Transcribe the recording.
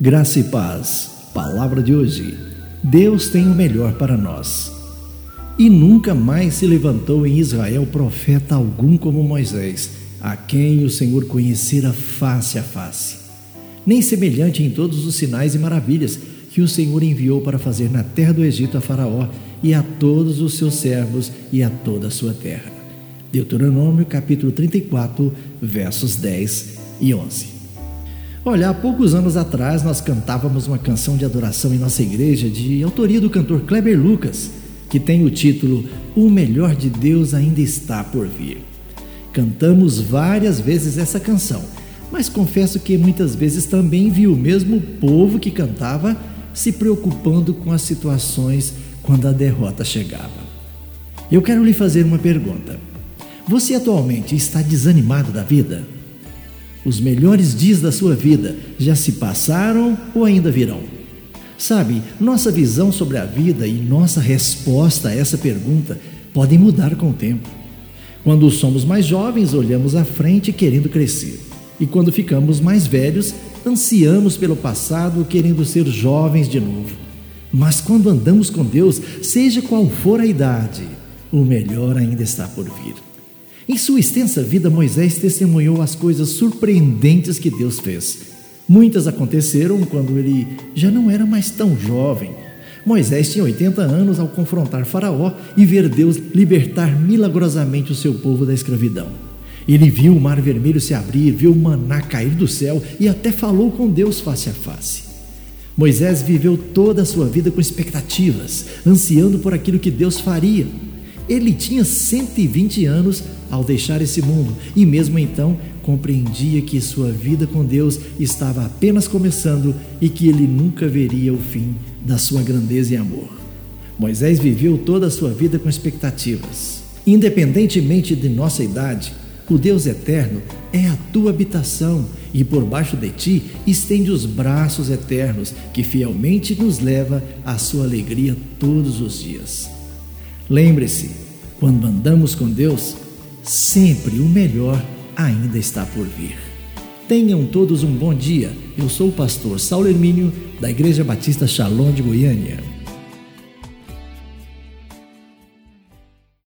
Graça e paz. Palavra de hoje. Deus tem o melhor para nós. E nunca mais se levantou em Israel profeta algum como Moisés, a quem o Senhor conhecera face a face. Nem semelhante em todos os sinais e maravilhas que o Senhor enviou para fazer na terra do Egito a Faraó e a todos os seus servos e a toda a sua terra. Deuteronômio capítulo 34, versos 10 e 11. Olha, há poucos anos atrás nós cantávamos uma canção de adoração em nossa igreja de autoria do cantor Kleber Lucas, que tem o título O Melhor de Deus Ainda Está por Vir. Cantamos várias vezes essa canção, mas confesso que muitas vezes também vi o mesmo povo que cantava se preocupando com as situações quando a derrota chegava. Eu quero lhe fazer uma pergunta. Você atualmente está desanimado da vida? Os melhores dias da sua vida já se passaram ou ainda virão? Sabe, nossa visão sobre a vida e nossa resposta a essa pergunta podem mudar com o tempo. Quando somos mais jovens, olhamos à frente querendo crescer. E quando ficamos mais velhos, ansiamos pelo passado querendo ser jovens de novo. Mas quando andamos com Deus, seja qual for a idade, o melhor ainda está por vir. Em sua extensa vida, Moisés testemunhou as coisas surpreendentes que Deus fez. Muitas aconteceram quando ele já não era mais tão jovem. Moisés tinha 80 anos ao confrontar Faraó e ver Deus libertar milagrosamente o seu povo da escravidão. Ele viu o mar vermelho se abrir, viu o maná cair do céu e até falou com Deus face a face. Moisés viveu toda a sua vida com expectativas, ansiando por aquilo que Deus faria. Ele tinha 120 anos ao deixar esse mundo e, mesmo então, compreendia que sua vida com Deus estava apenas começando e que ele nunca veria o fim da sua grandeza e amor. Moisés viveu toda a sua vida com expectativas. Independentemente de nossa idade, o Deus eterno é a tua habitação e por baixo de ti estende os braços eternos que fielmente nos leva à sua alegria todos os dias. Lembre-se, quando andamos com Deus, sempre o melhor ainda está por vir. Tenham todos um bom dia. Eu sou o pastor Saulo Hermínio, da Igreja Batista Shalom de Goiânia.